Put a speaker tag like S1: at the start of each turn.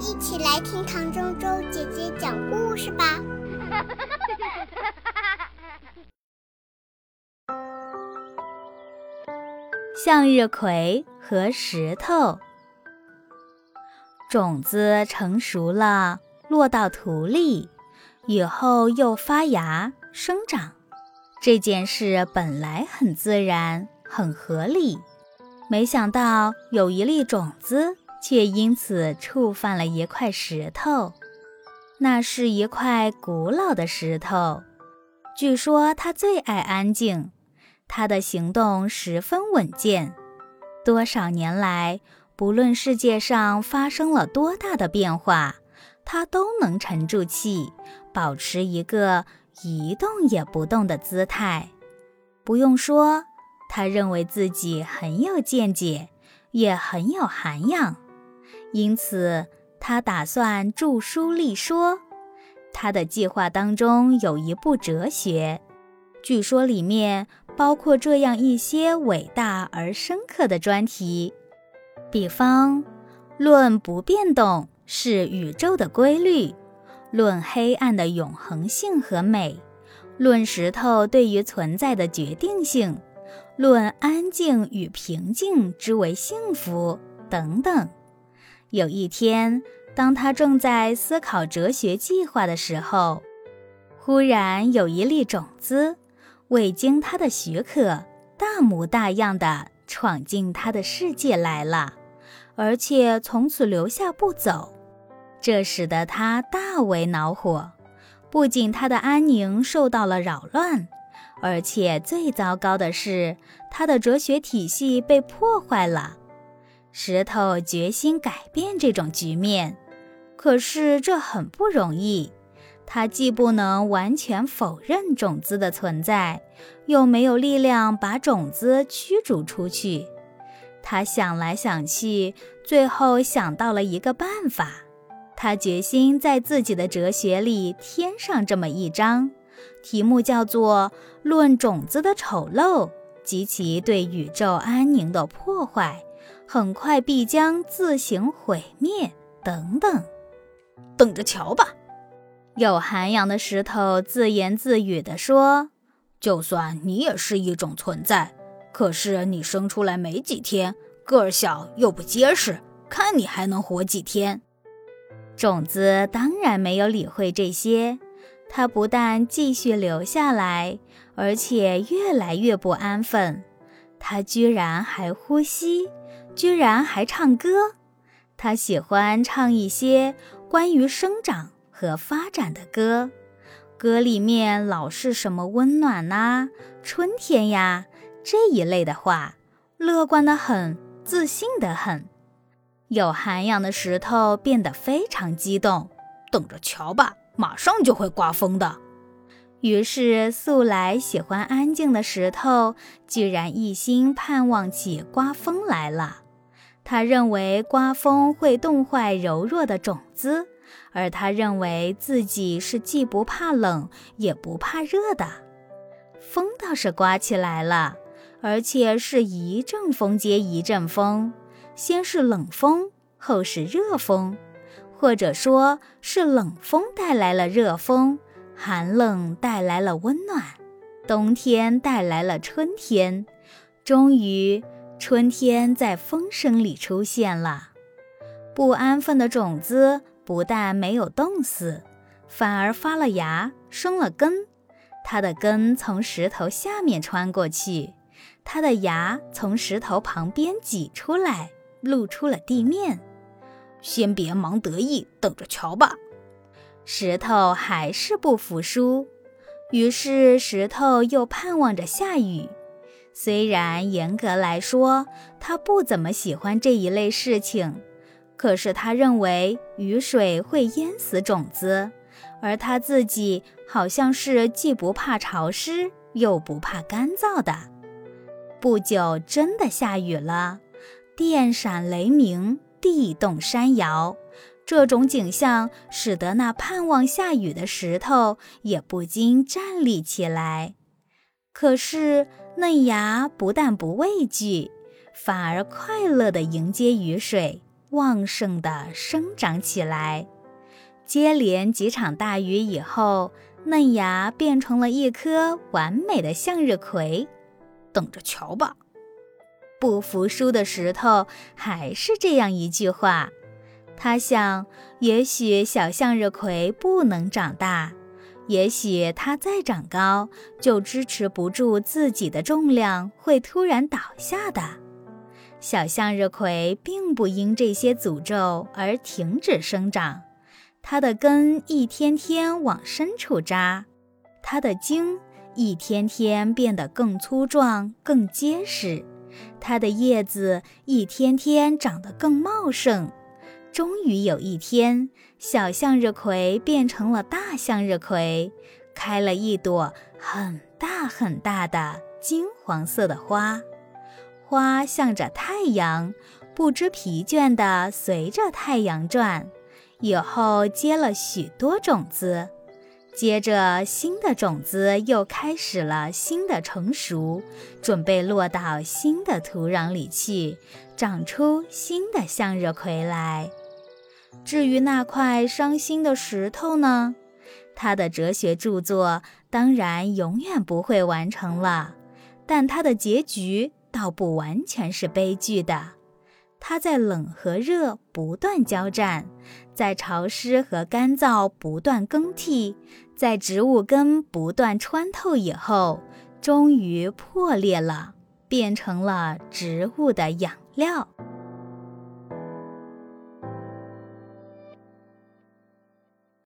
S1: 一起来听唐周周姐姐讲故事吧。
S2: 向日葵和石头，种子成熟了，落到土里，以后又发芽生长。这件事本来很自然，很合理。没想到有一粒种子却因此触犯了一块石头，那是一块古老的石头。据说它最爱安静，它的行动十分稳健。多少年来，不论世界上发生了多大的变化，它都能沉住气，保持一个一动也不动的姿态。不用说。他认为自己很有见解，也很有涵养，因此他打算著书立说。他的计划当中有一部哲学，据说里面包括这样一些伟大而深刻的专题，比方：论不变动是宇宙的规律；论黑暗的永恒性和美；论石头对于存在的决定性。论安静与平静之为幸福等等。有一天，当他正在思考哲学计划的时候，忽然有一粒种子，未经他的许可，大模大样的闯进他的世界来了，而且从此留下不走。这使得他大为恼火，不仅他的安宁受到了扰乱。而且最糟糕的是，他的哲学体系被破坏了。石头决心改变这种局面，可是这很不容易。他既不能完全否认种子的存在，又没有力量把种子驱逐出去。他想来想去，最后想到了一个办法。他决心在自己的哲学里添上这么一章。题目叫做《论种子的丑陋及其对宇宙安宁的破坏，很快必将自行毁灭》等等。
S3: 等着瞧吧！
S2: 有涵养的石头自言自语地说：“
S3: 就算你也是一种存在，可是你生出来没几天，个儿小又不结实，看你还能活几天？”
S2: 种子当然没有理会这些。它不但继续留下来，而且越来越不安分。它居然还呼吸，居然还唱歌。他喜欢唱一些关于生长和发展的歌，歌里面老是什么温暖呐、春天呀这一类的话，乐观的很，自信的很。有涵养的石头变得非常激动，
S3: 等着瞧吧。马上就会刮风的。
S2: 于是，素来喜欢安静的石头，居然一心盼望起刮风来了。他认为刮风会冻坏柔弱的种子，而他认为自己是既不怕冷也不怕热的。风倒是刮起来了，而且是一阵风接一阵风，先是冷风，后是热风。或者说是冷风带来了热风，寒冷带来了温暖，冬天带来了春天，终于春天在风声里出现了。不安分的种子不但没有冻死，反而发了芽，生了根。它的根从石头下面穿过去，它的芽从石头旁边挤出来，露出了地面。
S3: 先别忙得意，等着瞧吧。
S2: 石头还是不服输，于是石头又盼望着下雨。虽然严格来说，他不怎么喜欢这一类事情，可是他认为雨水会淹死种子，而他自己好像是既不怕潮湿又不怕干燥的。不久，真的下雨了，电闪雷鸣。地动山摇，这种景象使得那盼望下雨的石头也不禁站立起来。可是嫩芽不但不畏惧，反而快乐地迎接雨水，旺盛地生长起来。接连几场大雨以后，嫩芽变成了一颗完美的向日葵。
S3: 等着瞧吧！
S2: 不服输的石头还是这样一句话。他想，也许小向日葵不能长大，也许它再长高，就支持不住自己的重量，会突然倒下的。小向日葵并不因这些诅咒而停止生长。它的根一天天往深处扎，它的茎一天天变得更粗壮、更结实，它的叶子一天天长得更茂盛。终于有一天，小向日葵变成了大向日葵，开了一朵很大很大的金黄色的花。花向着太阳，不知疲倦地随着太阳转。以后结了许多种子，接着新的种子又开始了新的成熟，准备落到新的土壤里去，长出新的向日葵来。至于那块伤心的石头呢？他的哲学著作当然永远不会完成了，但他的结局倒不完全是悲剧的。它在冷和热不断交战，在潮湿和干燥不断更替，在植物根不断穿透以后，终于破裂了，变成了植物的养料。